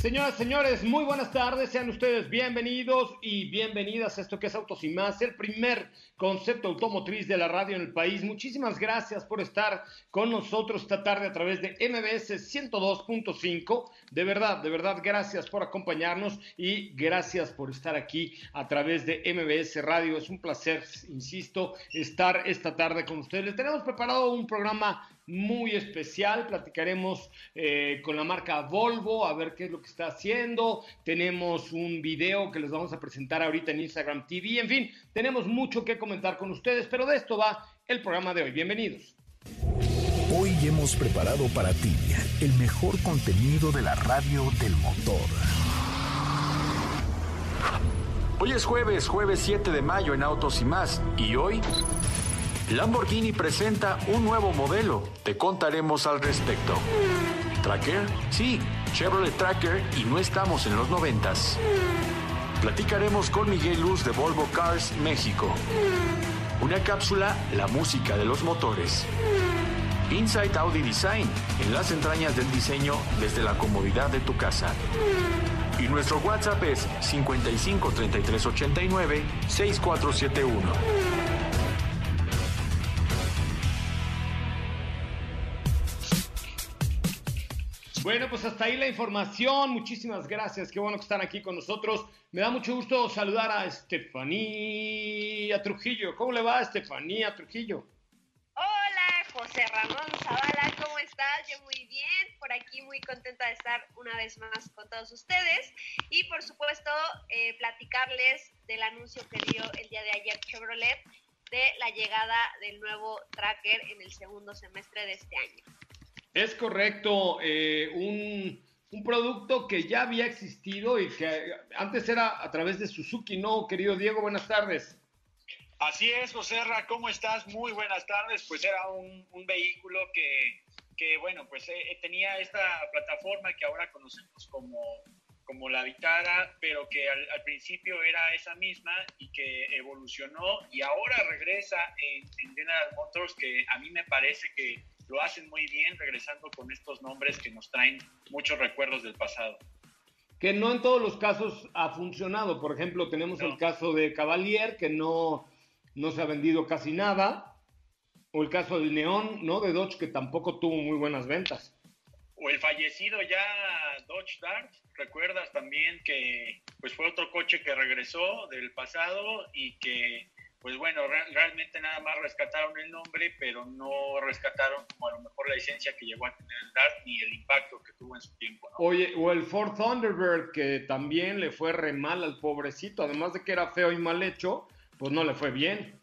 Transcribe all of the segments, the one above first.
Señoras, señores, muy buenas tardes. Sean ustedes bienvenidos y bienvenidas a esto que es Autos y Más, el primer concepto automotriz de la radio en el país. Muchísimas gracias por estar con nosotros esta tarde a través de MBS 102.5. De verdad, de verdad, gracias por acompañarnos y gracias por estar aquí a través de MBS Radio. Es un placer, insisto, estar esta tarde con ustedes. Les tenemos preparado un programa muy especial. Platicaremos eh, con la marca Volvo a ver qué es lo que está haciendo. Tenemos un video que les vamos a presentar ahorita en Instagram TV. En fin, tenemos mucho que comentar con ustedes, pero de esto va el programa de hoy. Bienvenidos. Hoy hemos preparado para ti el mejor contenido de la radio del motor. Hoy es jueves, jueves 7 de mayo en Autos y más. Y hoy Lamborghini presenta un nuevo modelo. Te contaremos al respecto. ¿Tracker? Sí, Chevrolet Tracker y no estamos en los noventas. Platicaremos con Miguel Luz de Volvo Cars México. Una cápsula, la música de los motores. Inside Audi Design, en las entrañas del diseño desde la comodidad de tu casa. Y nuestro WhatsApp es 55 33 89 6471. Bueno, pues hasta ahí la información. Muchísimas gracias. Qué bueno que están aquí con nosotros. Me da mucho gusto saludar a Estefanía Trujillo. ¿Cómo le va, Estefanía Trujillo? Hola, José Ramón Zavala. ¿Cómo estás? Yo muy bien. Por aquí muy contenta de estar una vez más con todos ustedes. Y por supuesto, eh, platicarles del anuncio que dio el día de ayer Chevrolet de la llegada del nuevo tracker en el segundo semestre de este año. Es correcto, eh, un, producto que ya había existido y que antes era a través de Suzuki, ¿no? Querido Diego, buenas tardes. Así es, José Ra, ¿cómo estás? Muy buenas tardes. Pues era un, vehículo que, que, bueno, pues eh, tenía esta plataforma que ahora conocemos como, como la Vitara, pero que al, principio era esa misma y que evolucionó y ahora regresa en, en General Motors, que a mí me parece que lo hacen muy bien regresando con estos nombres que nos traen muchos recuerdos del pasado. Que no en todos los casos ha funcionado. Por ejemplo, tenemos el caso de Cavalier, que no, no se ha vendido casi nada. O el caso del Neon, ¿no? De Dodge, que tampoco tuvo muy buenas ventas. O el fallecido ya Dodge Dart, recuerdas también que pues fue otro coche que regresó del pasado y que pues bueno, realmente nada más rescataron el nombre, pero no rescataron como a lo mejor la licencia que llegó a tener el Dart ni el impacto que tuvo en su tiempo. Oye, o el Ford Thunderbird, que también le fue re mal al pobrecito, además de que era feo y mal hecho, pues no le fue bien.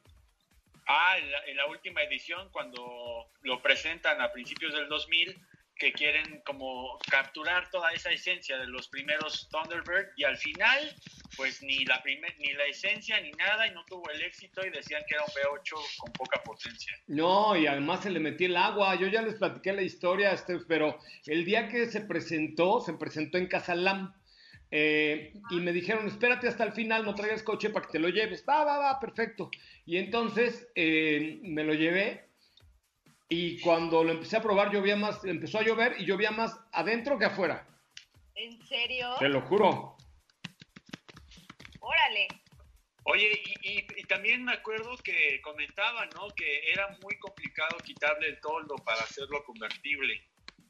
Ah, en la, última edición, cuando lo presentan a principios del 2000, que quieren como capturar toda esa esencia de los primeros Thunderbird y al final pues ni la primer, ni la esencia ni nada y no tuvo el éxito y decían que era un V8 con poca potencia. No, y además se le metió el agua. Yo ya les platiqué la historia, este, pero el día que se presentó, se presentó en Casalam. Eh, y me dijeron, espérate hasta el final, no traigas coche para que te lo lleves. Va, va, va, perfecto. Y entonces eh, me lo llevé y cuando lo empecé a probar llovía más, empezó a llover y llovía más adentro que afuera. ¿En serio? Te lo juro. Órale. Oye, y, y, también me acuerdo que comentaban, ¿no? Que era muy complicado quitarle el toldo para hacerlo convertible.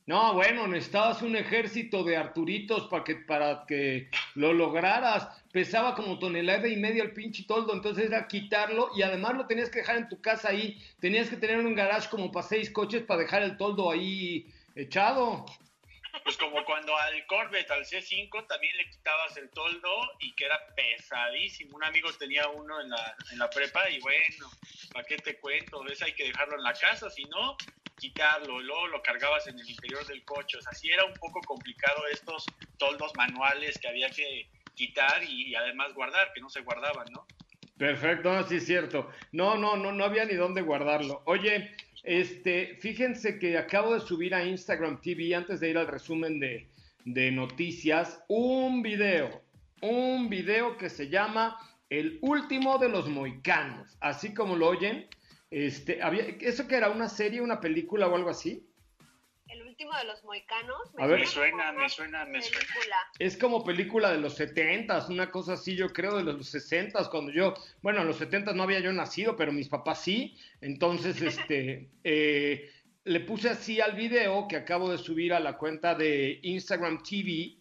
No, bueno, necesitabas un ejército de Arturitos para que, para que lo lograras. Pesaba como tonelada y media el pinche toldo, entonces era quitarlo y además lo tenías que dejar en tu casa ahí. Tenías que tener un garage como para seis coches para dejar el toldo ahí echado. Pues como cuando al Corvette, al C5, también le quitabas el toldo y que era pesadísimo. Un amigo tenía uno en la, en la prepa y bueno, ¿para qué te cuento? ¿Ves? Hay que dejarlo en la casa, si no, quitarlo, luego lo cargabas en el interior del coche. O sea, sí era un poco complicado estos toldos manuales que había que quitar y, además guardar, que no se guardaban, ¿no? Perfecto, no, sí es cierto. No, no, no, no había ni dónde guardarlo. Oye, este, fíjense que acabo de subir a Instagram TV antes de ir al resumen de, de noticias un video, un video que se llama El último de los moicanos, así como lo oyen. Este, había, ¿Eso que era una serie, una película o algo así? El último de los moicanos. A ver. Me suena, me suena, me suena. Es como película de los 70 una cosa así, yo creo, de los 60 cuando yo, bueno, en los 70 no había yo nacido, pero mis papás sí. Entonces, este, eh, le puse así al video que acabo de subir a la cuenta de Instagram TV,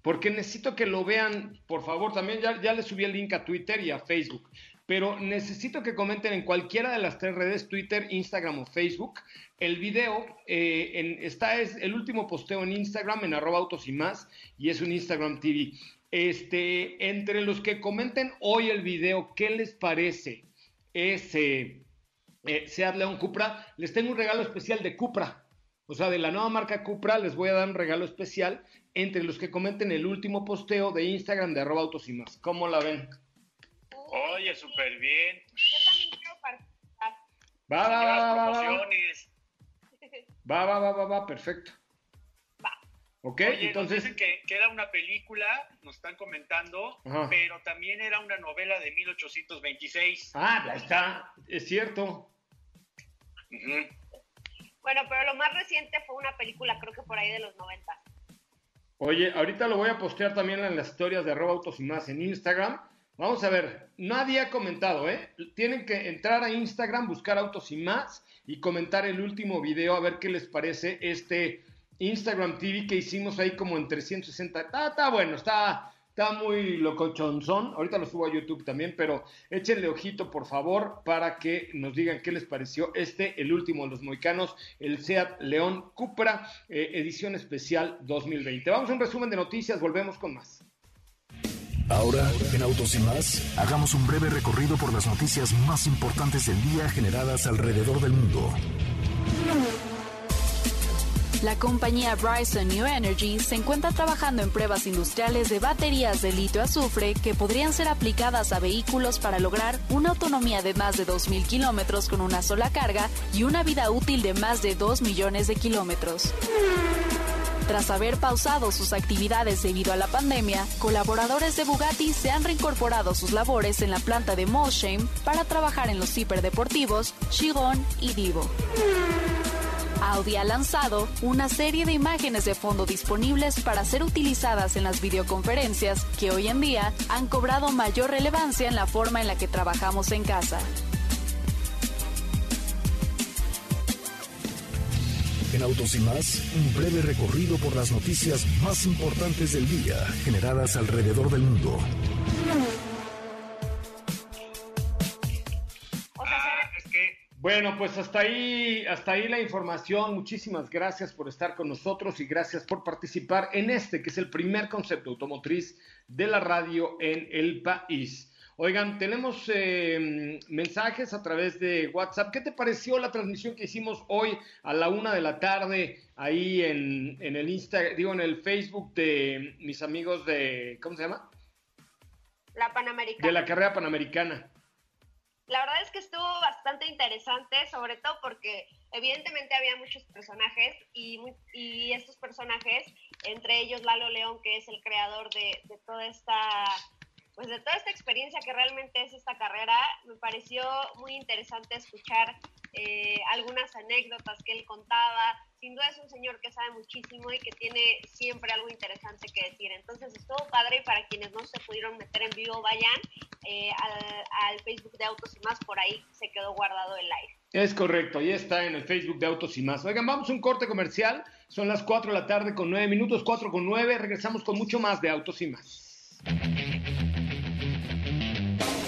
porque necesito que lo vean, por favor, también ya, ya le subí el link a Twitter y a Facebook pero necesito que comenten en cualquiera de las tres redes, Twitter, Instagram o Facebook, el video. Eh, en, está es el último posteo en Instagram, en arroba autos y más, y es un Instagram TV. Este, entre los que comenten hoy el video, ¿qué les parece ese eh, Seat León Cupra? Les tengo un regalo especial de Cupra. O sea, de la nueva marca Cupra les voy a dar un regalo especial entre los que comenten el último posteo de Instagram de arroba autos y más. ¿Cómo la ven? Oye, súper bien. Yo también quiero participar. Va, va, va, va, va, va. promociones. Va, va, va, va, va, perfecto. Va. Ok, Oye, entonces. nos dicen que, que era una película, nos están comentando, Ajá. pero también era una novela de 1826. Ah, ya está, es cierto. Bueno, pero lo más reciente fue una película, creo que por ahí de los 90. Oye, ahorita lo voy a postear también en las historias de arroba autos y más en Instagram. Vamos a ver, nadie ha comentado, ¿eh? Tienen que entrar a Instagram, buscar autos y más y comentar el último video a ver qué les parece este Instagram TV que hicimos ahí como en 360. Está, está bueno, está, está muy locochonzón. Ahorita lo subo a YouTube también, pero échenle ojito, por favor, para que nos digan qué les pareció este, el último de los moicanos, el Seat León Cupra, eh, edición especial 2020. Vamos a un resumen de noticias, volvemos con más. Ahora, en Autos y más, hagamos un breve recorrido por las noticias más importantes del día generadas alrededor del mundo. La compañía Bryson New Energy se encuentra trabajando en pruebas industriales de baterías de litio-azufre que podrían ser aplicadas a vehículos para lograr una autonomía de más de 2.000 kilómetros con una sola carga y una vida útil de más de 2 millones de kilómetros. Tras haber pausado sus actividades debido a la pandemia, colaboradores de Bugatti se han reincorporado a sus labores en la planta de Molsheim para trabajar en los hiperdeportivos Chiron y Divo. Audi ha lanzado una serie de imágenes de fondo disponibles para ser utilizadas en las videoconferencias que hoy en día han cobrado mayor relevancia en la forma en la que trabajamos en casa. En Autos y más, un breve recorrido por las noticias más importantes del día generadas alrededor del mundo. Ah, es que Bueno, pues hasta ahí, hasta ahí la información. Muchísimas gracias por estar con nosotros y gracias por participar en este, que es el primer concepto automotriz de la radio en el país. Oigan, tenemos eh, mensajes a través de WhatsApp. ¿Qué te pareció la transmisión que hicimos hoy a la una de la tarde ahí en, en el Insta, digo, en el Facebook de mis amigos de, ¿cómo se llama? La Panamericana. De la carrera Panamericana. La verdad es que estuvo bastante interesante, sobre todo porque evidentemente había muchos personajes y, y estos personajes, entre ellos Lalo León, que es el creador de, de toda esta pues de toda esta experiencia que realmente es esta carrera, me pareció muy interesante escuchar eh, algunas anécdotas que él contaba. Sin duda es un señor que sabe muchísimo y que tiene siempre algo interesante que decir. Entonces estuvo padre y para quienes no se pudieron meter en vivo, vayan eh, al, al, Facebook de Autos y Más, por ahí se quedó guardado el live. Es correcto, ahí está en el Facebook de Autos y Más. Oigan, vamos a un corte comercial. Son las 4 de la tarde con 9 minutos, 4 con 9. Regresamos con mucho más de Autos y Más.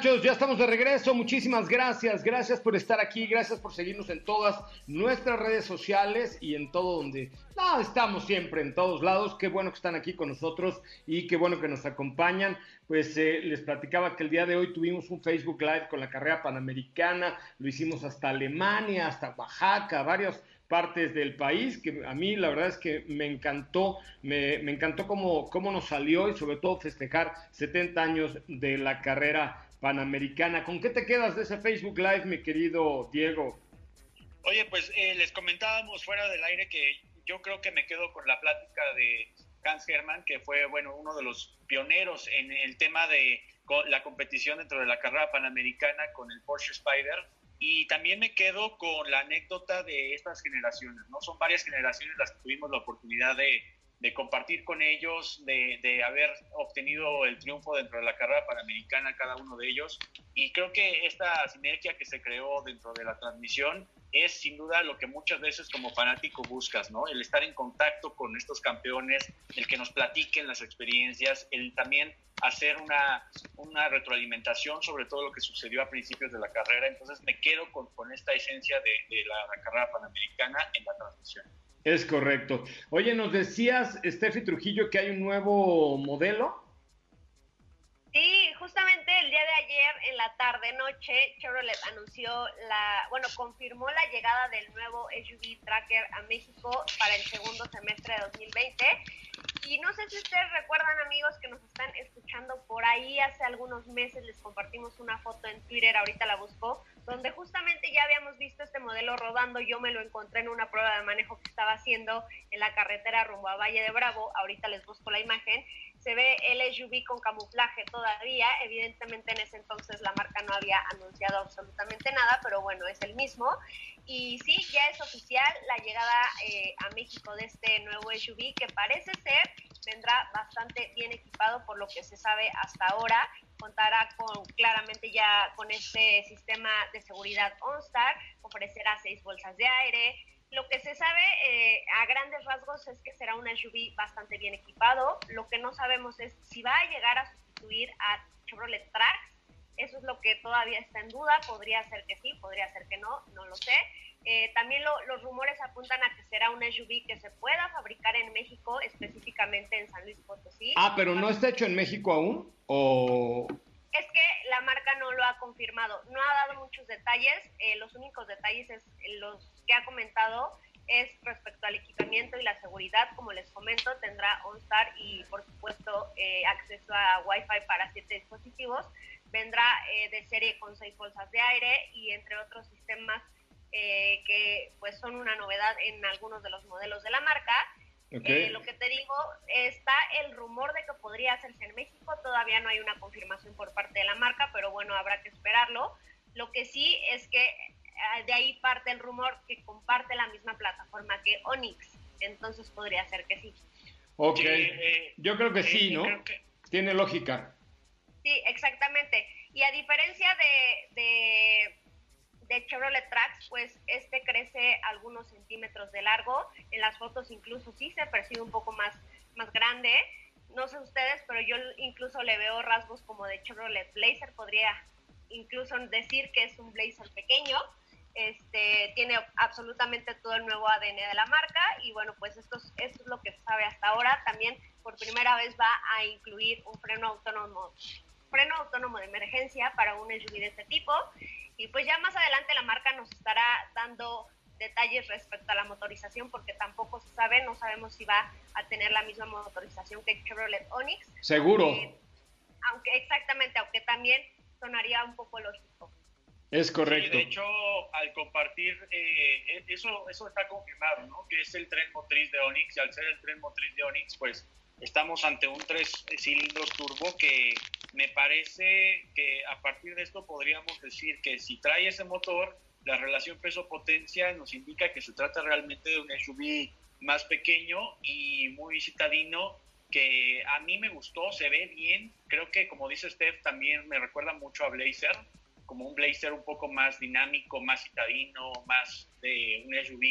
Muchachos, ya estamos de regreso. Muchísimas gracias. Gracias por estar aquí. Gracias por seguirnos en todas nuestras redes sociales y en todo donde... Estamos siempre en todos lados. Qué bueno que están aquí con nosotros y qué bueno que nos acompañan. Pues eh, les platicaba que el día de hoy tuvimos un Facebook Live con la carrera panamericana. Lo hicimos hasta Alemania, hasta Oaxaca, varios partes del país, que a mí la verdad es que me encantó, me, me encantó cómo, cómo nos salió y sobre todo festejar 70 años de la carrera panamericana. ¿Con qué te quedas de ese Facebook Live, mi querido Diego? Oye, pues eh, les comentábamos fuera del aire que yo creo que me quedo con la plática de Hans Hermann, que fue, bueno, uno de los pioneros en el tema de la competición dentro de la carrera panamericana con el Porsche Spider y también me quedo con la anécdota de estas generaciones, ¿no? Son varias generaciones las que tuvimos la oportunidad de, de compartir con ellos, de, de, haber obtenido el triunfo dentro de la carrera panamericana, cada uno de ellos. Y creo que esta sinergia que se creó dentro de la transmisión es sin duda lo que muchas veces como fanático buscas, ¿no? El estar en contacto con estos campeones, el que nos platiquen las experiencias, el también hacer una, una retroalimentación sobre todo lo que sucedió a principios de la carrera. Entonces me quedo con, con esta esencia de, de la, la carrera panamericana en la transmisión. Es correcto. Oye, nos decías, Steffi Trujillo, que hay un nuevo modelo. Sí, justamente el día de ayer en la tarde noche Chevrolet anunció la, bueno, confirmó la llegada del nuevo SUV Tracker a México para el segundo semestre de 2020. Y no sé si ustedes recuerdan, amigos, que nos están escuchando por ahí hace algunos meses les compartimos una foto en Twitter, ahorita la busco, donde justamente ya habíamos visto este modelo rodando. Yo me lo encontré en una prueba de manejo que estaba haciendo en la carretera rumbo a Valle de Bravo. Ahorita les busco la imagen se ve el SUV con camuflaje todavía. Evidentemente en ese entonces la marca no había anunciado absolutamente nada, pero bueno, es el mismo. Y sí, ya es oficial la llegada eh, a México de este nuevo SUV que parece ser vendrá bastante bien equipado por lo que se sabe hasta ahora. Contará con claramente ya con este sistema de seguridad OnStar, ofrecerá seis bolsas de aire, lo que se sabe eh, a grandes rasgos es que será un SUV bastante bien equipado. Lo que no sabemos es si va a llegar a sustituir a Chevrolet Trax. Eso es lo que todavía está en duda, podría ser que sí, podría ser que no, no lo sé. Eh, también los rumores apuntan a que será un SUV que se pueda fabricar en México, específicamente en San Luis Potosí. Ah, pero no está hecho en México aún, o... Es que la marca no lo ha confirmado, no ha dado muchos detalles, eh, los únicos detalles es los que ha comentado es respecto al equipamiento y la seguridad, como les comento, tendrá OnStar y por supuesto eh, acceso a Wi-Fi para siete dispositivos, vendrá de serie con seis bolsas de aire y entre otros sistemas eh, que pues son una novedad en algunos de los modelos de la marca. Eh, lo que te digo, está el rumor de que podría hacerse en México, todavía no hay una confirmación por parte de la marca, pero bueno, habrá que esperarlo. Lo que sí es que eh, de ahí parte el rumor que comparte la misma plataforma que Onyx, entonces podría ser que sí. Ok, yo creo que sí, ¿no? Tiene lógica. Sí, exactamente. Y a diferencia de de Chevrolet Trax, pues este crece algunos centímetros de largo. En las fotos incluso sí se percibe un poco más, más grande. No sé ustedes, pero yo incluso le veo rasgos como de Chevrolet Blazer. Podría incluso decir que es un Blazer pequeño. Este, tiene absolutamente todo el nuevo ADN de la marca y bueno, pues esto es, esto es lo que se sabe hasta ahora. También por primera vez va a incluir un freno autónomo freno autónomo de emergencia para un SUV de este tipo y pues ya más adelante la marca nos estará dando detalles respecto a la motorización porque tampoco se sabe, no sabemos si va a tener la misma motorización que Chevrolet Onix. Seguro. Eh, aunque exactamente, aunque también sonaría un poco lógico. Es correcto. de hecho, al compartir, eh, eso, eso está confirmado, ¿no? Que es el tren motriz de Onix y al ser el tren motriz de Onix, pues estamos ante un tres cilindros turbo que me parece que a partir de esto podríamos decir que si trae ese motor, la relación peso-potencia nos indica que se trata realmente de un SUV más pequeño y muy citadino que a mí me gustó, se ve bien, creo que como dice Steph también me recuerda mucho a Blazer, como un Blazer un poco más dinámico, más citadino, más de un SUV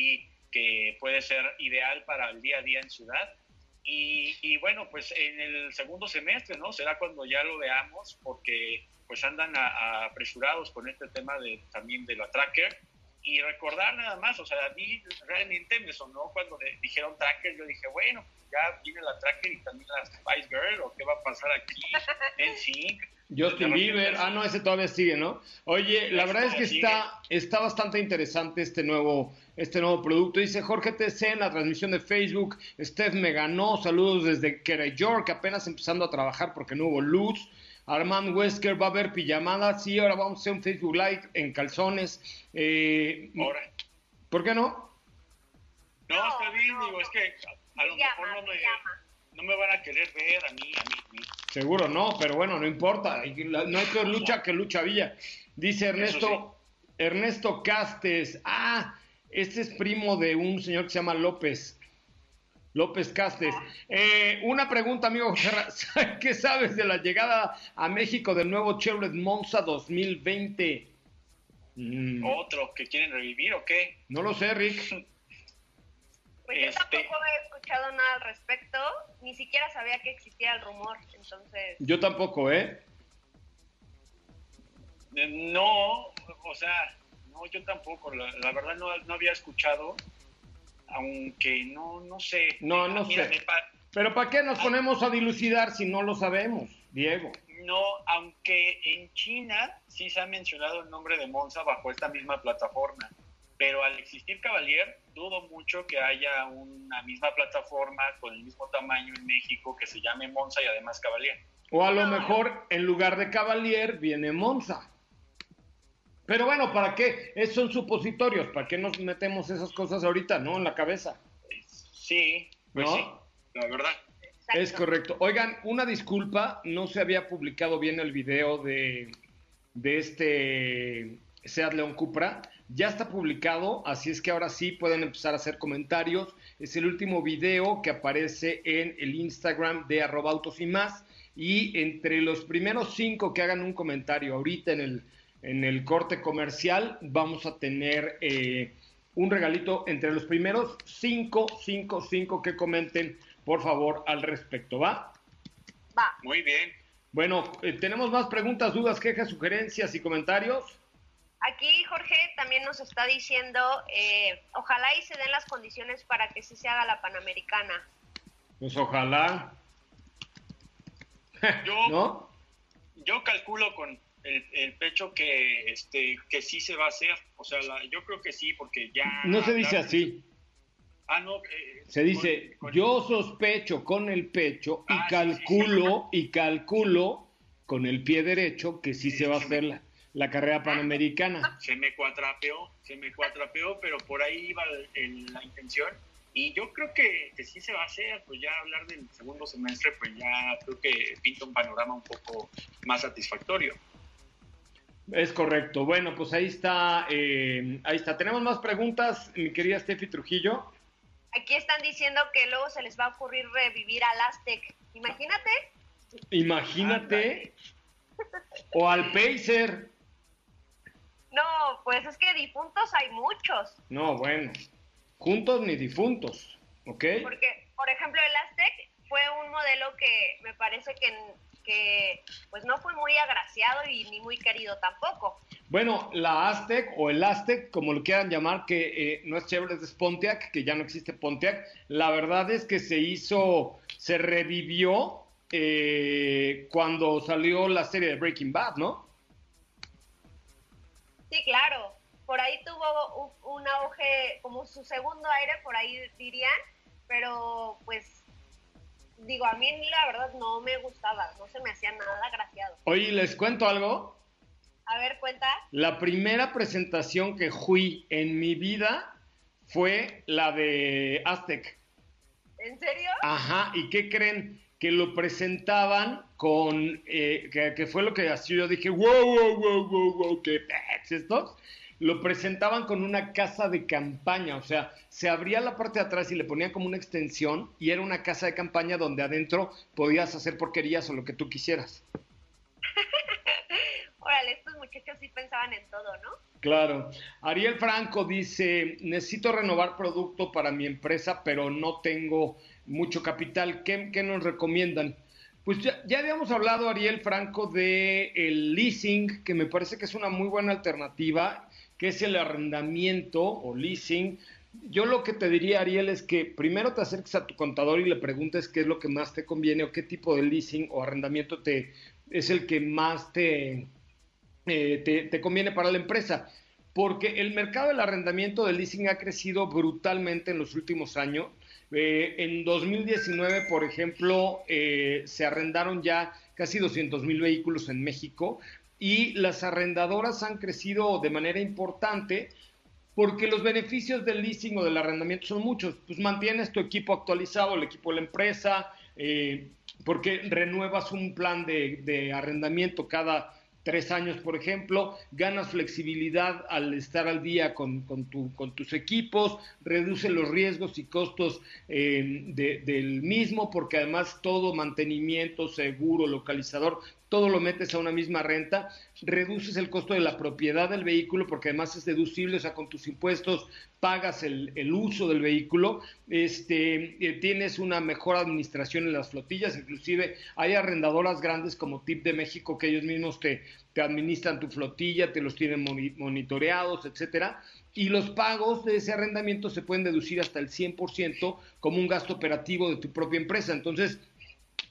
que puede ser ideal para el día a día en ciudad y, bueno, pues en el segundo semestre, ¿no? Será cuando ya lo veamos, porque pues andan apresurados con este tema de, también de la tracker. Y recordar nada más, o sea, a mí realmente me sonó cuando dijeron tracker, yo dije, bueno, ya viene la tracker y también la Spice Girl, o qué va a pasar aquí en Sync. Justin Bieber, ah, no, ese todavía sigue, ¿no? Oye, la verdad es que está, está bastante interesante este nuevo, este nuevo producto. Dice Jorge TC en la transmisión de Facebook, Steph me ganó, saludos desde York, apenas empezando a trabajar porque no hubo luz. Armand Wesker va a ver pijamada, sí, ahora vamos a hacer un Facebook Live en calzones. Eh, ahora. ¿Por qué no? No, está bien, digo, es que a lo mejor no me no me van a querer ver a mí, a mí, Seguro no, pero bueno, no importa. No hay peor lucha que lucha Villa. Dice Ernesto, Ernesto Castes. Ah, este es primo de un señor que se llama López. López Castes. Eh, una pregunta, amigo. ¿Qué sabes de la llegada a México del nuevo Chevrolet Monza 2020? Mm. ¿Otro que quieren revivir o qué? No lo sé, Rick. Pues yo este tampoco he escuchado nada al respecto, ni siquiera sabía que existía el rumor, entonces... Yo tampoco, ¿eh? ¿eh? No, o sea, no, yo tampoco, la, verdad no, no, había escuchado, aunque no, no sé. No, no sé. Pero ¿para qué nos ah. ponemos a dilucidar si no lo sabemos, Diego? No, aunque en China sí se ha mencionado el nombre de Monza bajo esta misma plataforma pero al existir Cavalier, dudo mucho que haya una misma plataforma con el mismo tamaño en México que se llame Monza y además Cavalier. O a lo mejor en lugar de Cavalier viene Monza. Pero bueno, ¿para qué? Es, son supositorios, ¿para qué nos metemos esas cosas ahorita, no? En la cabeza. Sí, pues sí, la verdad. Es correcto. Oigan, una disculpa, no se había publicado bien el video de, de este Seat León Cupra. Ya está publicado, así es que ahora sí pueden empezar a hacer comentarios. Es el último video que aparece en el Instagram de arroba autos y más. Y entre los primeros cinco que hagan un comentario ahorita en el, en el corte comercial, vamos a tener eh, un regalito entre los primeros cinco, cinco, cinco que comenten, por favor, al respecto. ¿Va? Va. Muy bien. Bueno, eh, tenemos más preguntas, dudas, quejas, sugerencias y comentarios. Aquí Jorge también nos está diciendo, eh, ojalá y se den las condiciones para que sí se haga la Panamericana. Pues ojalá. Yo, ¿No? yo calculo con el, el pecho que este que sí se va a hacer. O sea, la- yo creo que sí, porque ya. No se dice así. Ah, no. eh, Se dice, con- con- yo sospecho con el pecho y Ah, sí, calculo, y calculo con el pie derecho que sí se va a hacer la, carrera panamericana. Se me cuatrapeó, se me cuatrapeó, pero por ahí iba el- el- la intención. Y yo creo que, que sí se va a hacer, pues ya hablar del segundo semestre, pues ya creo que pinta un panorama un poco más satisfactorio. Es correcto. Bueno, pues ahí está, eh, ahí está. Tenemos más preguntas, mi querida Steffi Trujillo. Aquí están diciendo que luego se les va a ocurrir revivir al Aztec. Imagínate, Imagínate, o al Pacer. No, pues es que difuntos hay muchos. No, bueno, juntos ni difuntos, ¿ok? Porque, por ejemplo, el Aztec fue un modelo que me parece que, que pues no fue muy agraciado y ni muy querido tampoco. Bueno, la Aztec o el Aztec, como lo quieran llamar, que eh, no es Chevrolet, es Pontiac, que ya no existe Pontiac, la verdad es que se hizo, se revivió eh, cuando salió la serie de Breaking Bad, ¿no? Sí, claro. Por ahí tuvo un, auge, como su segundo aire, por ahí dirían, pero pues digo, a mí la verdad no me gustaba, no se me hacía nada agraciado. Oye, les cuento algo. A ver, cuenta. La primera presentación que fui en mi vida fue la de Aztec. ¿En serio? Ajá, ¿y qué creen? Que lo presentaban con, eh, que, que fue lo que así yo dije, wow, wow, wow, wow, wow, ¿qué estos? Lo presentaban con una casa de campaña, o sea, se abría la parte de atrás y le ponían como una extensión y era una casa de campaña donde adentro podías hacer porquerías o lo que tú quisieras. Órale, estos muchachos sí pensaban en todo, ¿no? Claro. Ariel Franco dice, necesito renovar producto para mi empresa, pero no tengo mucho capital. ¿Qué, qué nos recomiendan? Pues ya, ya habíamos hablado, Ariel Franco, de el leasing, que me parece que es una muy buena alternativa, que es el arrendamiento o leasing. Yo lo que te diría, Ariel, es que primero te acerques a tu contador y le preguntes qué es lo que más te conviene o qué tipo de leasing o arrendamiento te, es el que más te, eh, te, te conviene para la empresa. Porque el mercado del arrendamiento del leasing ha crecido brutalmente en los últimos años. Eh, en 2019, por ejemplo, eh, se arrendaron ya casi 200 mil vehículos en México y las arrendadoras han crecido de manera importante porque los beneficios del leasing o del arrendamiento son muchos. Pues mantienes tu equipo actualizado, el equipo de la empresa, eh, porque renuevas un plan de, de arrendamiento cada tres años, por ejemplo, ganas flexibilidad al estar al día con, con, tu, con tus equipos, reduce los riesgos y costos eh, de, del mismo, porque además todo mantenimiento, seguro, localizador, todo lo metes a una misma renta, reduces el costo de la propiedad del vehículo porque además es deducible, o sea, con tus impuestos pagas el, el uso del vehículo, este, eh, tienes una mejor administración en las flotillas, inclusive hay arrendadoras grandes como TIP de México que ellos mismos te, te administran tu flotilla, te los tienen moni- monitoreados, etcétera, y los pagos de ese arrendamiento se pueden deducir hasta el 100% como un gasto operativo de tu propia empresa. Entonces,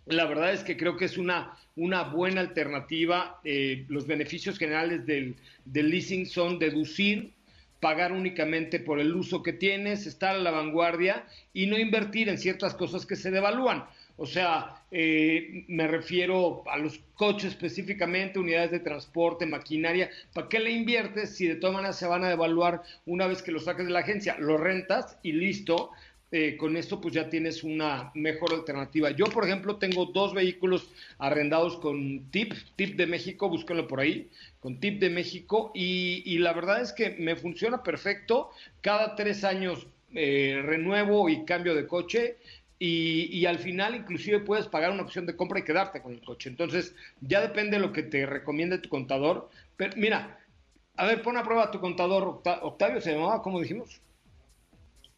la verdad es que creo que es una, una buena alternativa. Eh, los beneficios generales del, leasing son deducir, pagar únicamente por el uso que tienes, estar a la vanguardia y no invertir en ciertas cosas que se devalúan. O sea, eh, me refiero a los coches específicamente, unidades de transporte, maquinaria. ¿Para qué le inviertes si de todas maneras se van a devaluar una vez que lo saques de la agencia? Lo rentas y listo. Eh, con esto pues ya tienes una mejor alternativa. Yo, por ejemplo, tengo dos vehículos arrendados con TIP, TIP de México, búsquenlo por ahí, con TIP de México, y, y la verdad es que me funciona perfecto. Cada tres años eh, renuevo y cambio de coche. Y, y, al final inclusive puedes pagar una opción de compra y quedarte con el coche. Entonces ya depende de lo que te recomiende tu contador. Pero mira, a ver, pon a prueba tu contador. Octa- Octavio se llamaba, ¿cómo dijimos?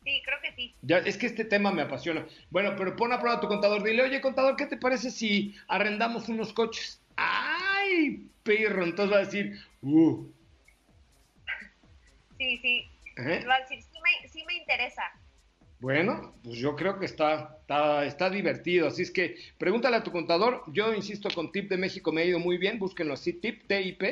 Sí, creo que sí. Ya, es que este tema me apasiona. Bueno, pero pon a prueba a tu contador. Dile, oye, contador, ¿qué te parece si arrendamos unos coches? ¡Ay, perro! Entonces va a decir, ¡uh! Sí, sí. ¿Eh? Va a decir, sí me, sí me interesa. Bueno, pues yo creo que está, está, está divertido. Así es que pregúntale a tu contador. Yo insisto, con Tip de México me ha ido muy bien. Búsquenlo así, Tip, TIP.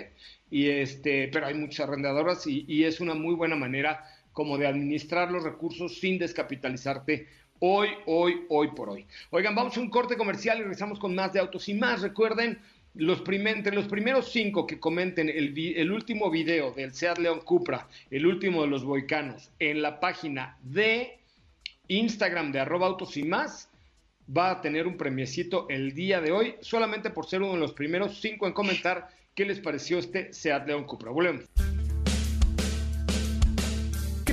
Y este, pero hay muchas arrendadoras y, y es una muy buena manera como de administrar los recursos sin descapitalizarte hoy, hoy, hoy por hoy. Oigan, vamos a un corte comercial y regresamos con más de autos y más. Recuerden, los entre los primeros cinco que comenten el, el último video del Seat León Cupra, el último de los boicanos, en la página de Instagram de arroba autos y más, va a tener un premiecito el día de hoy, solamente por ser uno de los primeros cinco en comentar qué les pareció este Seat León Cupra. Volvemos.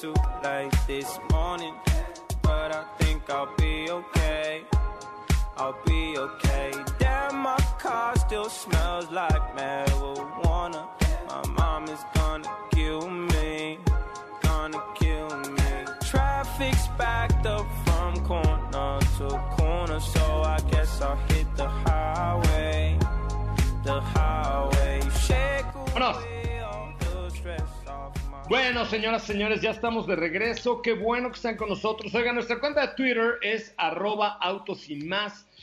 Due to late this morning, but I think I'll be okay. I'll be okay. Damn, my car still smells like marijuana. My mom is gonna kill me, gonna kill me. Traffic's backed up from corner to corner, so I guess I'll hit the highway, the highway. Shake away Bueno, señoras, señores, ya estamos de regreso. Qué bueno que están con nosotros. Oigan, nuestra cuenta de Twitter es arroba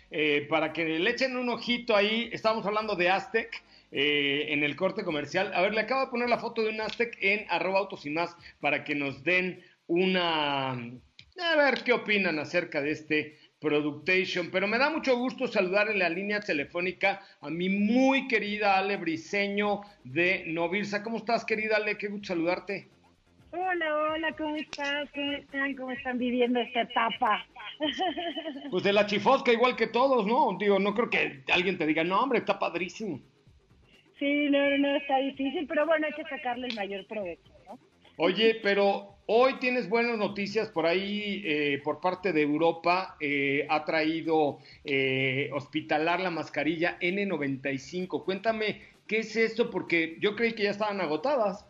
eh, para que le echen un ojito ahí. Estamos hablando de Aztec. eh, en el corte comercial. A ver, le acabo de poner la foto de un Aztec en arroba para que nos den una... A ver qué opinan acerca de este Productation. Pero me da mucho gusto saludar en la línea telefónica a mi muy querida Ale Briseño de Novirsa. ¿Cómo estás, querida Ale? Qué gusto saludarte. Hola, hola, ¿cómo estás? ¿Cómo están? ¿Cómo están viviendo esta etapa? Pues de la chifosca igual que todos, ¿no? Digo, no creo que alguien te diga, no, hombre, está padrísimo. Sí, no, no, no, está difícil, pero bueno, hay que sacarle el mayor provecho, ¿no? Oye, pero hoy tienes buenas noticias por ahí, eh, por parte de Europa, eh, ha traído eh, hospitalar la mascarilla N95. Cuéntame, ¿qué es esto? Porque yo creí que ya estaban agotadas.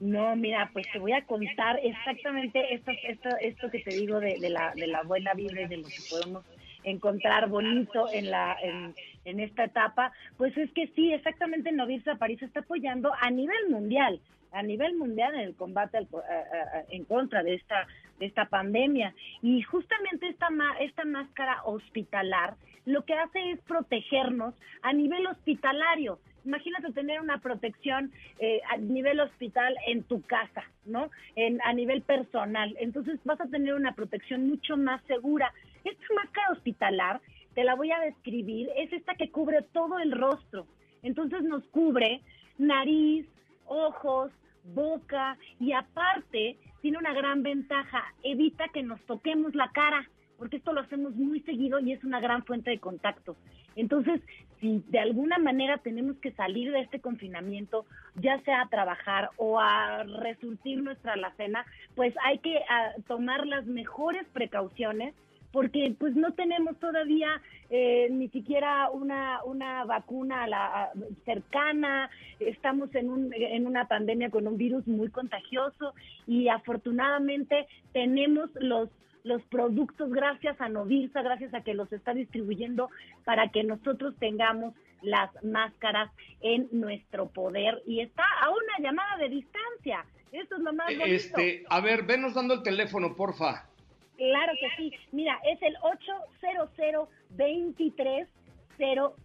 No, mira, pues te voy a contar exactamente esto, esto, esto que te digo de, de la, de la buena vibra y de lo que podemos encontrar bonito en la en, en esta etapa, pues es que sí, exactamente Novirsa París está apoyando a nivel mundial, a nivel mundial en el combate al- a- a- en contra de esta de esta pandemia y justamente esta esta máscara hospitalar lo que hace es protegernos a nivel hospitalario. Imagínate tener una protección eh, a nivel hospital en tu casa, ¿no? En, a nivel personal. Entonces vas a tener una protección mucho más segura. Esta máscara hospitalar, te la voy a describir, es esta que cubre todo el rostro. Entonces nos cubre nariz, ojos, boca y aparte tiene una gran ventaja, evita que nos toquemos la cara, porque esto lo hacemos muy seguido y es una gran fuente de contacto. Entonces, si de alguna manera tenemos que salir de este confinamiento, ya sea a trabajar o a resurtir nuestra alacena, pues hay que ah, tomar las mejores precauciones porque pues no tenemos todavía eh, ni siquiera una, una vacuna a la, a- cercana, estamos en, un, en una pandemia con un virus muy contagioso y afortunadamente tenemos los los productos gracias a Novirsa, gracias a que los está distribuyendo para que nosotros tengamos las máscaras en nuestro poder y está a una llamada de distancia. Eso es lo más bonito. Este, a ver, venos dando el teléfono, porfa. Claro que sí. Mira, es el 800 23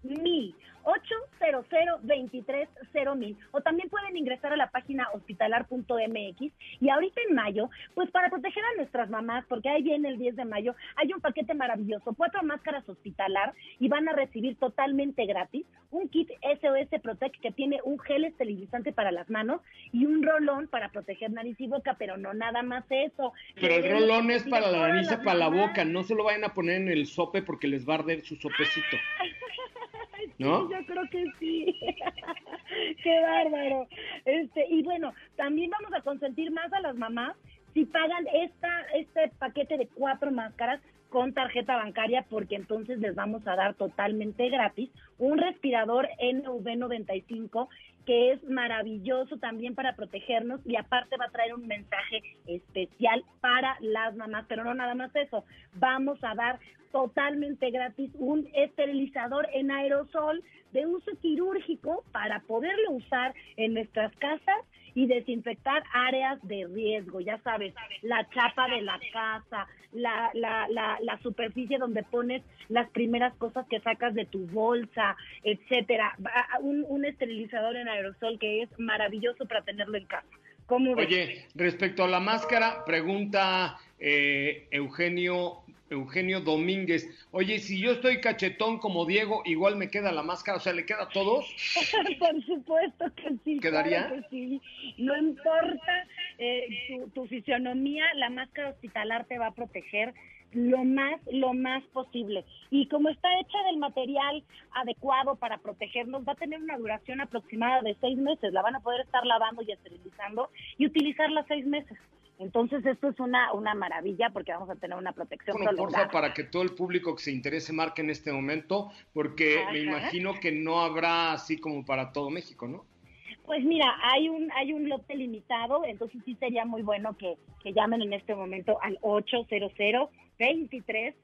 mil 800 23 mil o también pueden ingresar a la página hospitalar.mx y ahorita en mayo, pues para proteger a nuestras mamás, porque ahí viene el 10 de mayo, hay un paquete maravilloso, cuatro máscaras hospitalar y van a recibir totalmente gratis un kit SOS Protect que tiene un gel esterilizante para las manos y un rolón para proteger nariz y boca, pero no nada más eso. Pero el rolón es para la nariz y para la boca, no se lo vayan a poner en el sope porque les va a arder su sopecito. ¿No? Yo creo que sí. Qué bárbaro. Este, y bueno, también vamos a consentir más a las mamás si pagan esta, este paquete de cuatro máscaras con tarjeta bancaria, porque entonces les vamos a dar totalmente gratis un respirador NV95 que es maravilloso también para protegernos y aparte va a traer un mensaje especial para las mamás, pero no nada más eso, vamos a dar totalmente gratis un esterilizador en aerosol de uso quirúrgico para poderlo usar en nuestras casas y desinfectar áreas de riesgo, ya sabes, la chapa de la casa, la, la, la, la superficie donde pones las primeras cosas que sacas de tu bolsa, etcétera. Un, un esterilizador en aerosol que es maravilloso para tenerlo en casa. ¿Cómo? Oye, respecto a la máscara, pregunta eh, Eugenio Eugenio Domínguez. Oye, si yo estoy cachetón como Diego, igual me queda la máscara, o sea, ¿le queda a todos? Por supuesto que sí. ¿Quedaría? claro que sí. No importa eh, tu, tu fisionomía, la máscara hospitalar te va a proteger lo más, lo más posible. Y como está hecha del material adecuado para protegernos, va a tener una duración aproximada de seis meses. La van a poder estar lavando y esterilizando y utilizarla seis meses. Entonces esto es una, una maravilla porque vamos a tener una protección Bueno, porfa, para que todo el público que se interese marque en este momento, porque me imagino que no habrá así como para todo México, ¿no? Pues mira, hay un hay un lote limitado, entonces sí sería muy bueno que, que llamen en este momento al 800 23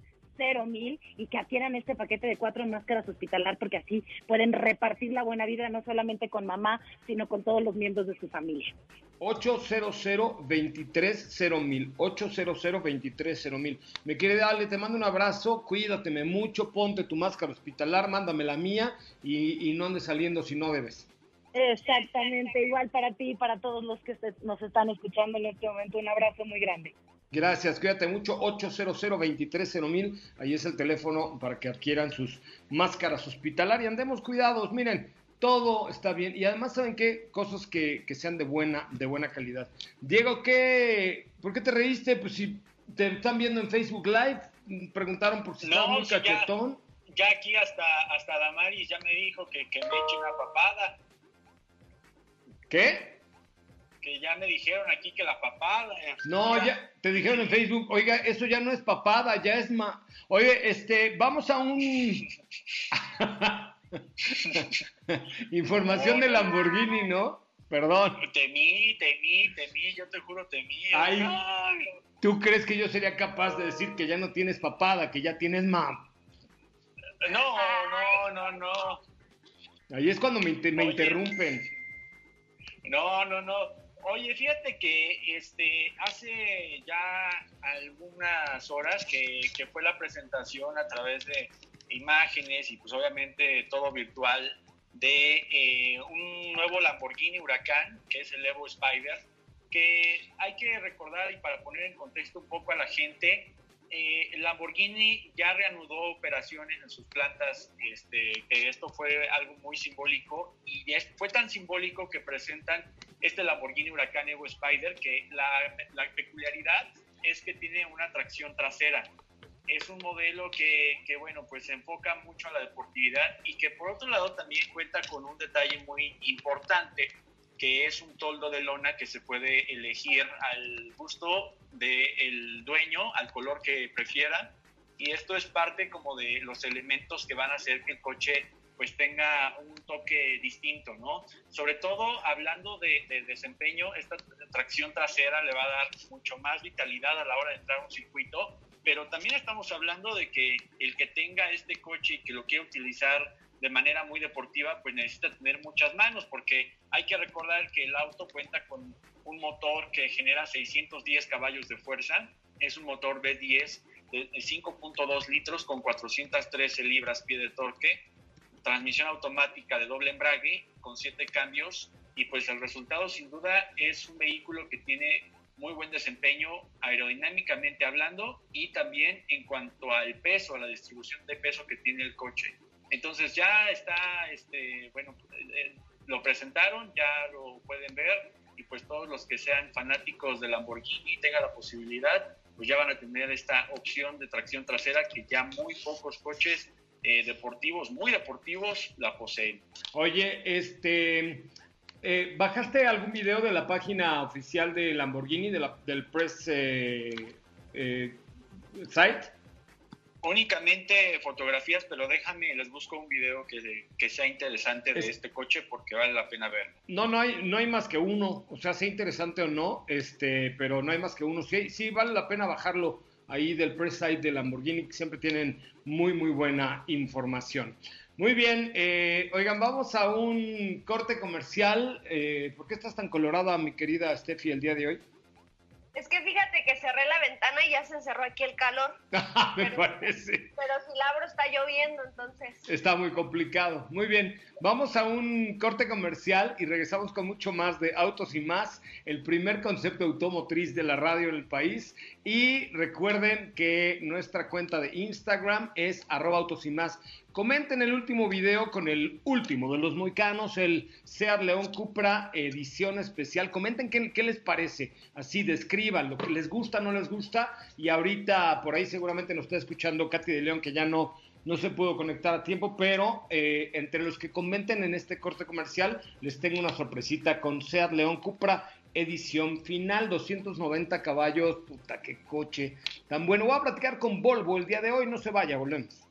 mil y que adquieran este paquete de cuatro máscaras hospitalar porque así pueden repartir la buena vida no solamente con mamá, sino con todos los miembros de su familia. 800 23 mil 800 23 mil Me quiere darle, te mando un abrazo, cuídateme mucho, ponte tu máscara hospitalar, mándame la mía y, y no andes saliendo si no debes. Exactamente, igual para ti y para todos los que se- nos están escuchando en este momento. Un abrazo muy grande. Gracias, cuídate mucho. 800 23 mil ahí es el teléfono para que adquieran sus máscaras hospitalarias. Andemos cuidados, miren, todo está bien. Y además, ¿saben qué? Cosas que, que sean de buena, de buena calidad. Diego, ¿qué? ¿por qué te reíste? Pues si te están viendo en Facebook Live, preguntaron por si No, muy si ya- cachetón. Ya aquí hasta, hasta Damaris ya me dijo que, que me eche una papada, ¿Qué? Que ya me dijeron aquí que la papada. eh, No, ya te dijeron en Facebook, oiga, eso ya no es papada, ya es ma. Oye, este, vamos a un información de Lamborghini, ¿no? Perdón. Temí, temí, temí, yo te juro temí. Ay. Ay, ¿Tú crees que yo sería capaz de decir que ya no tienes papada, que ya tienes mam? No, no, no, no. Ahí es cuando me, inter- me Oye. interrumpen. No, no, no. Oye, fíjate que este hace ya algunas horas que, que fue la presentación a través de imágenes y pues obviamente todo virtual de eh, un nuevo Lamborghini Huracán, que es el Evo Spider, que hay que recordar y para poner en contexto un poco a la gente, eh, Lamborghini ya reanudó operaciones en sus plantas, este, que esto fue algo muy simbólico y es- fue tan simbólico que presentan este Lamborghini Huracán Evo Spider, que la, la peculiaridad es que tiene una tracción trasera. Es un modelo que, que, bueno, pues se enfoca mucho a la deportividad y que por otro lado también cuenta con un detalle muy importante, que es un toldo de lona que se puede elegir al gusto del dueño, al color que prefieran. Y esto es parte como de los elementos que van a hacer que el coche pues tenga un toque distinto, ¿no? Sobre todo hablando de, de desempeño, esta tracción trasera le va a dar mucho más vitalidad a la hora de entrar a un circuito, pero también estamos hablando de que el que tenga este coche y que lo quiera utilizar de manera muy deportiva, pues necesita tener muchas manos, porque hay que recordar que el auto cuenta con un motor que genera 610 caballos de fuerza, es un motor B10 de 5.2 litros con 413 libras pie de torque, transmisión automática de doble embrague con 7 cambios y pues el resultado sin duda es un vehículo que tiene muy buen desempeño aerodinámicamente hablando y también en cuanto al peso, a la distribución de peso que tiene el coche. Entonces ya está, este, bueno, eh, lo presentaron, ya lo pueden ver y pues todos los que sean fanáticos de Lamborghini tengan la posibilidad, pues ya van a tener esta opción de tracción trasera que ya muy pocos coches eh, deportivos, muy deportivos, la poseen. Oye, este, eh, ¿bajaste algún video de la página oficial de Lamborghini, de la, del press eh, site? Únicamente fotografías, pero déjame, les busco un video que, que sea interesante de este coche porque vale la pena verlo. No, no hay, no hay más que uno, o sea, sea interesante o no, este, pero no hay más que uno. Sí, sí vale la pena bajarlo ahí del press site de Lamborghini, que siempre tienen muy, muy buena información. Muy bien, eh, oigan, vamos a un corte comercial. Eh, ¿Por qué estás tan colorada, mi querida Steffi, el día de hoy? Es que fíjate que cerré la ventana y ya se encerró aquí el calor. Me parece. Pero si la abro está lloviendo, entonces. Está muy complicado. Muy bien, vamos a un corte comercial y regresamos con mucho más de Autos y más, el primer concepto automotriz de la radio en el país. Y recuerden que nuestra cuenta de Instagram es arroba autos y más. Comenten el último video con el último de los moicanos, el Seat León Cupra edición especial. Comenten qué, les parece. Así describan lo que les gusta, no les gusta. Y ahorita por ahí seguramente nos está escuchando Katy de León, que ya no, no se pudo conectar a tiempo, pero eh, entre los que comenten en este corte comercial, les tengo una sorpresita con Seat León Cupra edición final, 290 caballos, puta, qué coche tan bueno. Voy a platicar con Volvo el día de hoy, no se vaya, volvemos.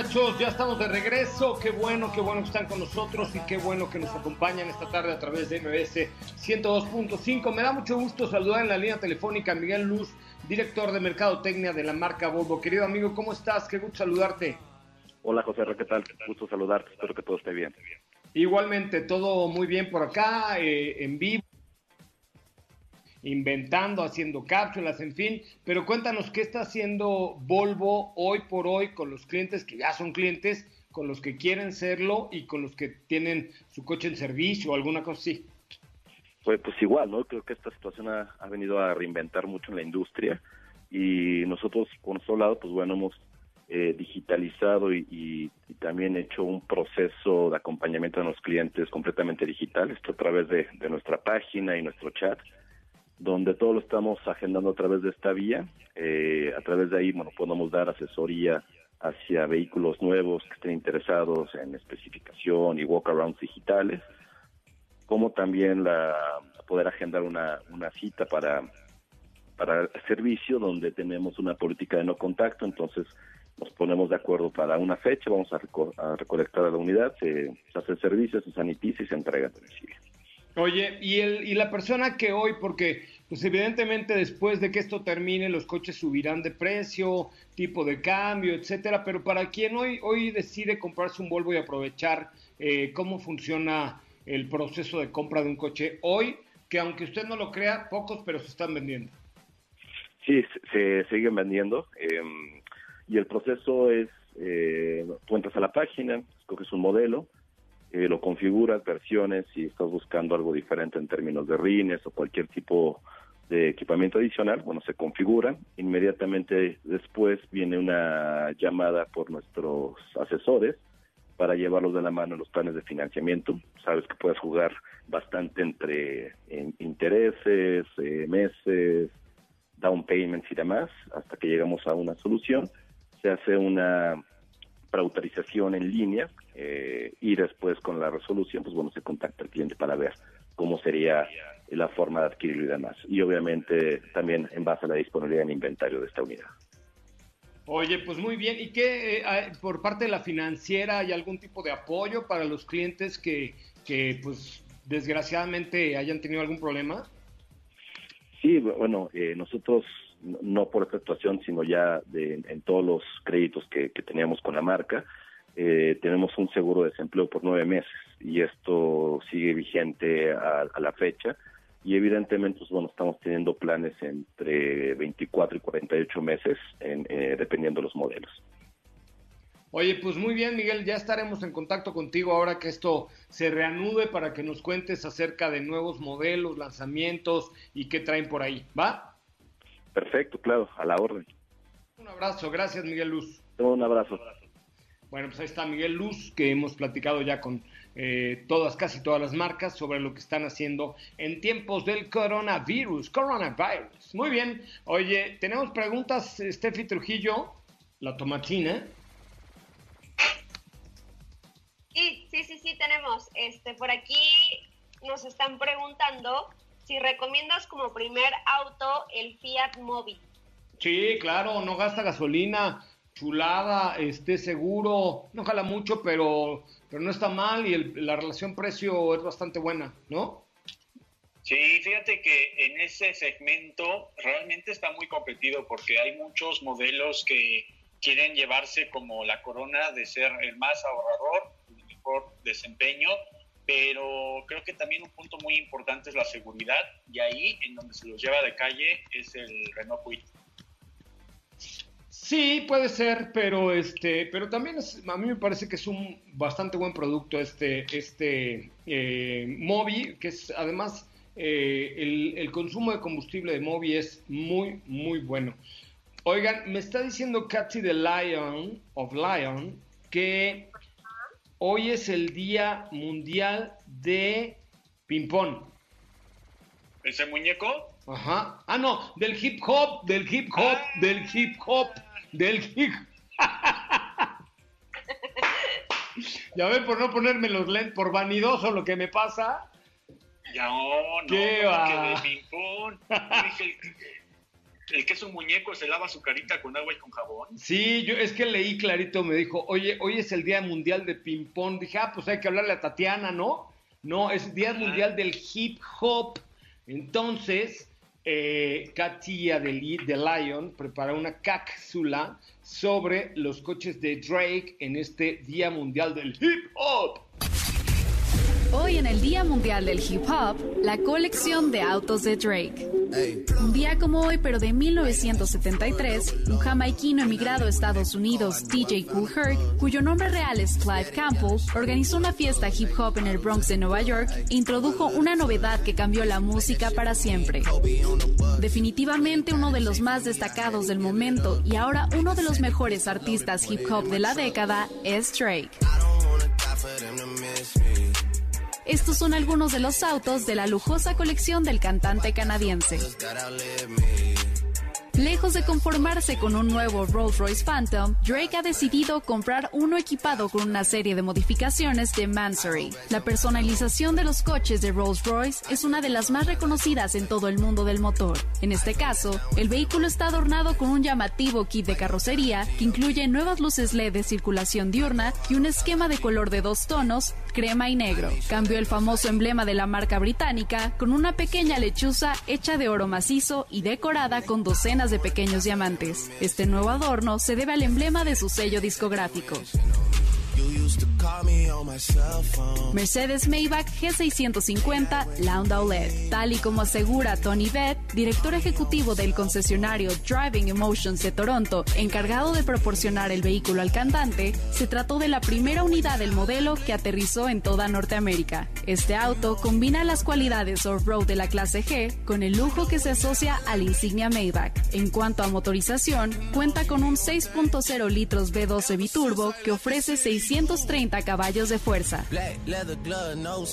Muchachos, ya estamos de regreso. Qué bueno, qué bueno que están con nosotros y qué bueno que nos acompañan esta tarde a través de MBS 102.5. Me da mucho gusto saludar en la línea telefónica a Miguel Luz, director de Mercadotecnia de la marca Volvo. Querido amigo, ¿cómo estás? Qué gusto saludarte. Hola José, ¿qué tal? Gusto saludarte, espero que todo esté bien. Igualmente, todo muy bien por acá, eh, en vivo, inventando, haciendo cápsulas, en fin. Pero cuéntanos, ¿qué está haciendo Volvo hoy por hoy con los clientes que ya son clientes, con los que quieren serlo y con los que tienen su coche en servicio o alguna cosa así? Pues, pues igual, ¿no? Creo que esta situación ha, ha venido a reinventar mucho en la industria y nosotros, por nuestro lado, pues bueno, hemos eh, digitalizado y, y- y también hecho un proceso de acompañamiento de los clientes completamente digital, esto a través de, de nuestra página y nuestro chat, donde todo lo estamos agendando a través de esta vía. Eh, a través de ahí, bueno, podemos dar asesoría hacia vehículos nuevos que estén interesados en especificación y walkarounds digitales, como también la poder agendar una, una cita para para servicio donde tenemos una política de no contacto, entonces nos ponemos de acuerdo para una fecha, vamos a, reco- a recolectar a la unidad, se, se hace el servicio, se sanitiza y se entrega a domicilio. Oye, y, el, y la persona que hoy, porque pues evidentemente después de que esto termine, los coches subirán de precio, tipo de cambio, etcétera, pero para quien hoy, hoy decide comprarse un Volvo y aprovechar eh, cómo funciona el proceso de compra de un coche hoy, que aunque usted no lo crea, pocos, pero se están vendiendo. Sí, se, siguen vendiendo eh, y el proceso es, eh, tú entras a la página, escoges un modelo, eh, lo configuras, versiones, si estás buscando algo diferente en términos de rines o cualquier tipo de equipamiento adicional, bueno, se configura, inmediatamente después viene una llamada por nuestros asesores para llevarlos de la mano en los planes de financiamiento. Sabes que puedes jugar bastante entre en- intereses, eh, meses, down payments y demás, hasta que llegamos a una solución. Se hace una preautorización en línea eh, y después con la resolución, pues bueno, se contacta al cliente para ver cómo sería la forma de adquirirlo y demás. Y obviamente también en base a la disponibilidad en inventario de esta unidad. Oye, pues muy bien. ¿Y qué eh, hay- por parte de la financiera hay algún tipo de apoyo para los clientes que, que pues desgraciadamente hayan tenido algún problema? Sí, bueno, eh, nosotros no- por esta actuación, sino ya de- en todos los créditos que, teníamos con la marca, eh, tenemos un seguro de desempleo por nueve meses y esto sigue vigente a, a la fecha y evidentemente, pues, bueno, estamos teniendo planes entre 24 y 48 meses, en, eh, dependiendo de los modelos. Oye, pues muy bien, Miguel, ya estaremos en contacto contigo ahora que esto se reanude para que nos cuentes acerca de nuevos modelos, lanzamientos y qué traen por ahí. ¿Va? Perfecto, claro, a la orden. Un abrazo, gracias Miguel Luz. Un abrazo. Bueno, pues ahí está Miguel Luz, que hemos platicado ya con eh, todas, casi todas las marcas sobre lo que están haciendo en tiempos del coronavirus. Coronavirus. Muy bien. Oye, tenemos preguntas, Steffi Trujillo, la tomatina. Sí, sí, sí, sí, tenemos. Este, por aquí nos están preguntando si recomiendas como primer auto el Fiat Mobi. Sí, claro, no gasta gasolina, chulada, esté seguro, no jala mucho, pero, pero no está mal y el- la relación precio es bastante buena, ¿no? Sí, fíjate que en ese segmento realmente está muy competido porque hay muchos modelos que quieren llevarse como la corona de ser el más ahorrador, el mejor desempeño, pero creo que también un punto muy importante es la seguridad y ahí en donde se los lleva de calle es el Renault Kwid. Sí, puede ser, pero este, pero también es, a mí me parece que es un bastante buen producto este, este eh, Mobi, que además eh, el, consumo de combustible de Mobi es muy, muy bueno. Oigan, me está diciendo Katy de Lion, of Lion, que hoy es el Día Mundial de Ping-Pong. ¿Ese muñeco? Ajá. Ah, no, del hip hop, del hip hop, del hip hop, del hip Ya ven, por no ponerme los lentes, por vanidoso lo que me pasa. Ya, no, no, ¿Qué no, va? que de ping-pong. Yo dije, el, que es un muñeco se lava su carita con agua y con jabón. Sí, yo es que leí clarito, me dijo, oye, hoy es el Día Mundial de Ping Pong. Dije, ah, pues hay que hablarle a Tatiana, ¿no? No, es Día Mundial del Hip Hop. Entonces, eh, Katia de, Li- de Lion prepara una cápsula sobre los coches de Drake en este Día Mundial del Hip Hop. Hoy en el Día Mundial del Hip Hop, la colección de autos de Drake. Un día como hoy, pero de 1973, un jamaiquino emigrado a Estados Unidos, DJ Kool Herc, cuyo nombre real es Clive Campbell, organizó una fiesta hip hop en el Bronx de Nueva York e introdujo una novedad que cambió la música para siempre. Definitivamente uno de los más destacados del momento y ahora uno de los mejores artistas hip hop de la década es Drake. Estos son algunos de los autos de la lujosa colección del cantante canadiense. Lejos de conformarse con un nuevo Rolls-Royce Phantom, Drake ha decidido comprar uno equipado con una serie de modificaciones de Mansory. La personalización de los coches de Rolls-Royce es una de las más reconocidas en todo el mundo del motor. En este caso, el vehículo está adornado con un llamativo kit de carrocería que incluye nuevas luces LED de circulación diurna y un esquema de color de dos tonos, crema y negro. Cambió el famoso emblema de la marca británica con una pequeña lechuza hecha de oro macizo y decorada con docenas de pequeños diamantes. Este nuevo adorno se debe al emblema de su sello discográfico. Mercedes Maybach G650 Landau LED. Tal y como asegura Tony Vett, director ejecutivo del concesionario Driving Emotions de Toronto, encargado de proporcionar el vehículo al cantante, se trató de la primera unidad del modelo que aterrizó en toda Norteamérica. Este auto combina las cualidades off-road de la clase G con el lujo que se asocia a la insignia Maybach. En cuanto a motorización, cuenta con un 6.0 litros V12 biturbo que ofrece 630 caballos de fuerza.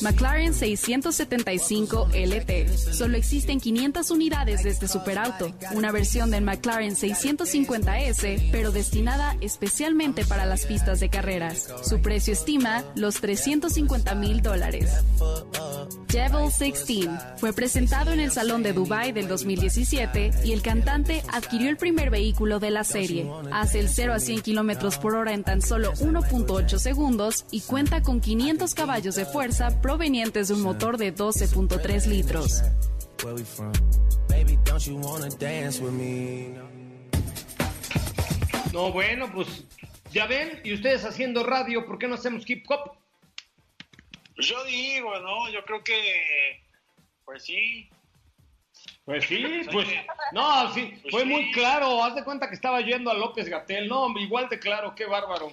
McLaren 675 LT. Solo existen 500 unidades de este superauto, una versión del McLaren 650S, pero destinada especialmente para las pistas de carreras. Su precio estima los 350 mil dólares. Devil 16 fue presentado en el Salón de Dubai del 2017 y el cantante adquirió el primer vehículo de la serie. Hace el 0 a 100 kilómetros por hora en tan solo 1.8 segundos y cuenta con 500 caballos de fuerza provenientes de un motor de 12.3 litros. No, bueno, pues ya ven, y ustedes haciendo radio, ¿por qué no hacemos hip hop? Pues yo digo, ¿no? Yo creo que, pues sí. Pues sí, pues no, sí, Pues fue sí. muy claro. Haz de cuenta que estaba yendo a López Gatel. No, igual de claro, qué bárbaro.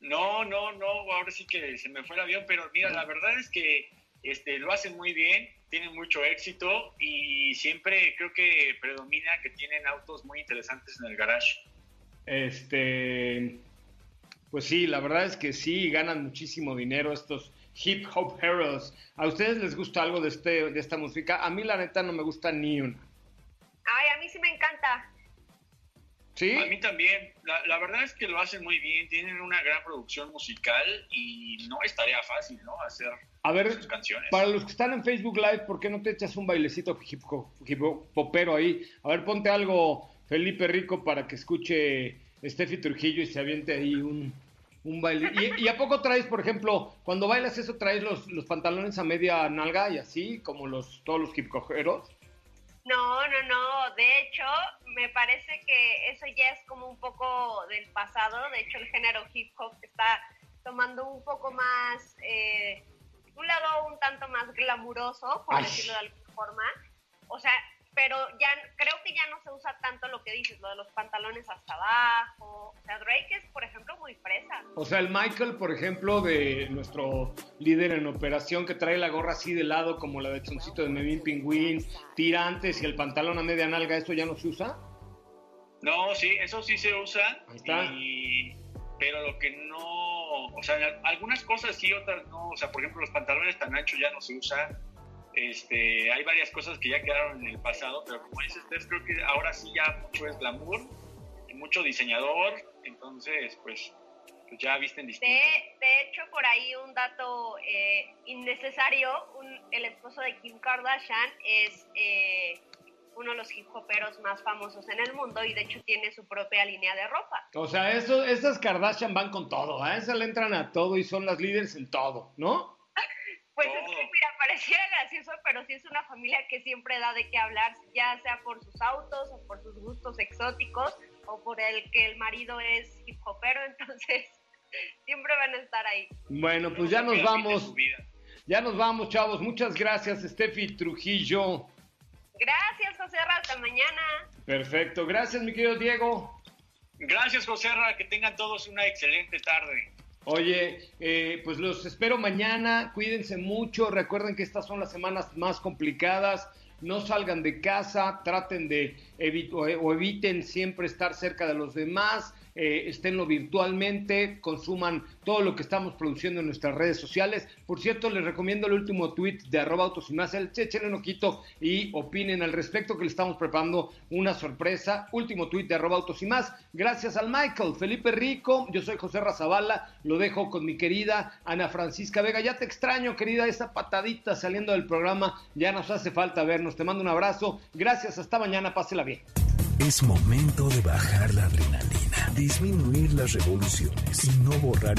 No, no, no, ahora sí que se me fue el avión, pero mira, la verdad es que este, lo hacen muy bien, tienen mucho éxito y siempre creo que predomina que tienen autos muy interesantes en el garage. Este, pues sí, la verdad es que sí, ganan muchísimo dinero estos hip hop heroes. ¿A ustedes les gusta algo de, este, de esta música? A mí la neta no me gusta ni una. Ay, a mí sí me encanta. ¿Sí? A mí también, la, la verdad es que lo hacen muy bien, tienen una gran producción musical y no es tarea fácil, ¿no? Hacer A ver, sus canciones. para los que están en Facebook Live, ¿por qué no te echas un bailecito hip hop, hip hopero ahí? A ver, ponte algo, Felipe Rico, para que escuche Steffi Trujillo y se aviente ahí un, un baile. ¿Y, y a poco traes, por ejemplo, cuando bailas eso, traes los, los pantalones a media nalga y así, como los todos los hip hoperos? No, no, no. De hecho, me parece que eso ya es como un poco del pasado. De hecho, el género hip hop está tomando un poco más, eh, un lado un tanto más glamuroso, por Ay. decirlo de alguna forma. O sea, pero ya creo que ya no se usa tanto lo que dices, lo de los pantalones hasta abajo. O sea, Drake es, por ejemplo, muy fresa. O sea, el Michael, por ejemplo, de nuestro líder en operación, que trae la gorra así de lado, como la de Choncito de Memín Pingüín, tirantes y el pantalón a media nalga, ¿eso ya no se usa? No, sí, eso sí se usa. Ahí está. y- pero lo que no, o sea, algunas cosas sí, otras no. O sea, por ejemplo, los pantalones tan anchos ya no se usan. Este, hay varias cosas que ya quedaron en el pasado, pero como dices, Steph, creo que ahora sí ya mucho es glamour, y mucho diseñador, entonces, pues, pues ya visten distinto. De, de hecho, por ahí un dato eh, innecesario, un- el esposo de Kim Kardashian es eh, uno de los hip hoperos más famosos en el mundo y de hecho tiene su propia línea de ropa. O sea, eso, esas Kardashian van con todo, a esas le entran a todo y son las líderes en todo, ¿no? Pues es que, mira, pareciera gracioso, pero sí es una familia que siempre da de qué hablar, ya sea por sus autos o por sus gustos exóticos o por el que el marido es hip hopero, entonces siempre van a estar ahí. Bueno, pues ya nos vamos, ya nos vamos, chavos. Muchas gracias, Steffi Trujillo. Gracias, José Ra, hasta mañana. Perfecto, gracias, mi querido Diego. Gracias, José Ra, que tengan todos una excelente tarde. Oye, eh, pues los espero mañana, cuídense mucho, recuerden que estas son las semanas más complicadas, no salgan de casa, traten de evi- o, o eviten siempre estar cerca de los demás, eh, esténlo virtualmente, consuman todo lo que estamos produciendo en nuestras redes sociales. Por cierto, les recomiendo el último tweet de arroba autos y más, échenle un ojito y opinen al respecto que le estamos preparando una sorpresa. Último tweet de arroba autos y más. Gracias al Michael, Felipe Rico, yo soy José Razabala, lo dejo con mi querida Ana Francisca Vega. Ya te extraño, querida, esa patadita saliendo del programa, ya nos hace falta vernos. Te mando un abrazo. Gracias, hasta mañana, pásela bien. Es momento de bajar la adrenalina, disminuir las revoluciones y no borrar